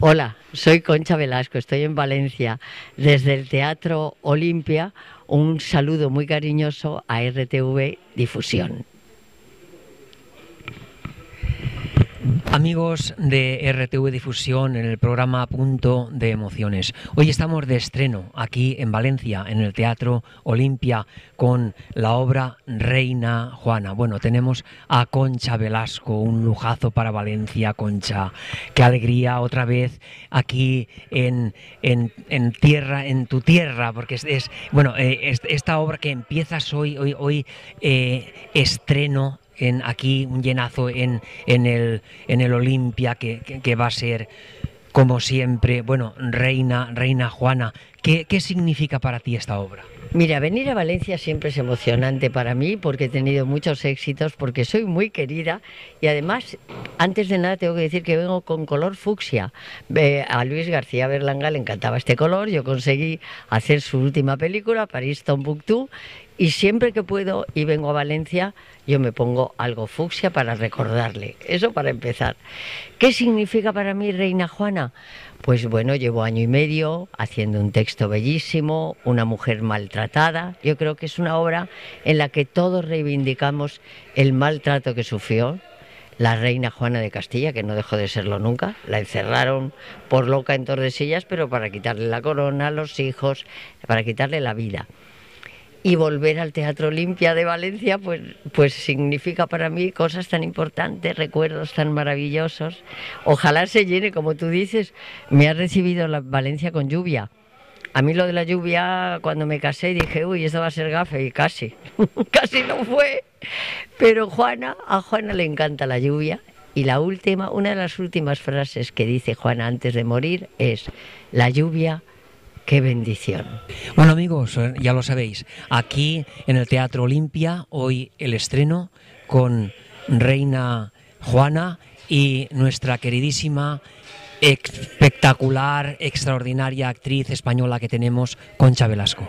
Hola, soy Concha Velasco, estoy en Valencia desde el Teatro Olimpia. Un saludo muy cariñoso a RTV Difusión. Amigos de RTV Difusión en el programa Punto de Emociones. Hoy estamos de estreno aquí en Valencia, en el Teatro Olimpia, con la obra Reina Juana. Bueno, tenemos a Concha Velasco, un lujazo para Valencia, Concha. Qué alegría otra vez aquí en, en, tierra, en tu tierra, porque es, bueno, eh, esta obra que empiezas hoy, hoy, hoy eh, estreno en aquí un llenazo en, en el, en el Olimpia que, que, va a ser como siempre, bueno, Reina, Reina Juana. ¿Qué, ¿Qué significa para ti esta obra? Mira, venir a Valencia siempre es emocionante para mí porque he tenido muchos éxitos, porque soy muy querida y además, antes de nada, tengo que decir que vengo con color fucsia. a Luis García Berlanga le encantaba este color, yo conseguí hacer su última película, París Tombuctú, y siempre que puedo y vengo a Valencia, yo me pongo algo fucsia para recordarle. Eso para empezar. ¿Qué significa para mí Reina Juana? Pues bueno, llevo año y medio haciendo un texto bellísimo, una mujer maltratada. Yo creo que es una obra en la que todos reivindicamos el maltrato que sufrió la reina Juana de Castilla, que no dejó de serlo nunca. La encerraron por loca en Tordesillas, pero para quitarle la corona, los hijos, para quitarle la vida y volver al Teatro Olimpia de Valencia, pues, pues significa para mí cosas tan importantes, recuerdos tan maravillosos. Ojalá se llene, como tú dices, me ha recibido la Valencia con lluvia. A mí lo de la lluvia, cuando me casé, dije, uy, esto va a ser gafe, y casi, casi no fue. Pero Juana, a Juana le encanta la lluvia. Y la última, una de las últimas frases que dice Juana antes de morir es, la lluvia Qué bendición. Bueno amigos, eh, ya lo sabéis, aquí en el Teatro Olimpia, hoy el estreno con Reina Juana y nuestra queridísima, espectacular, extraordinaria actriz española que tenemos, Concha Velasco.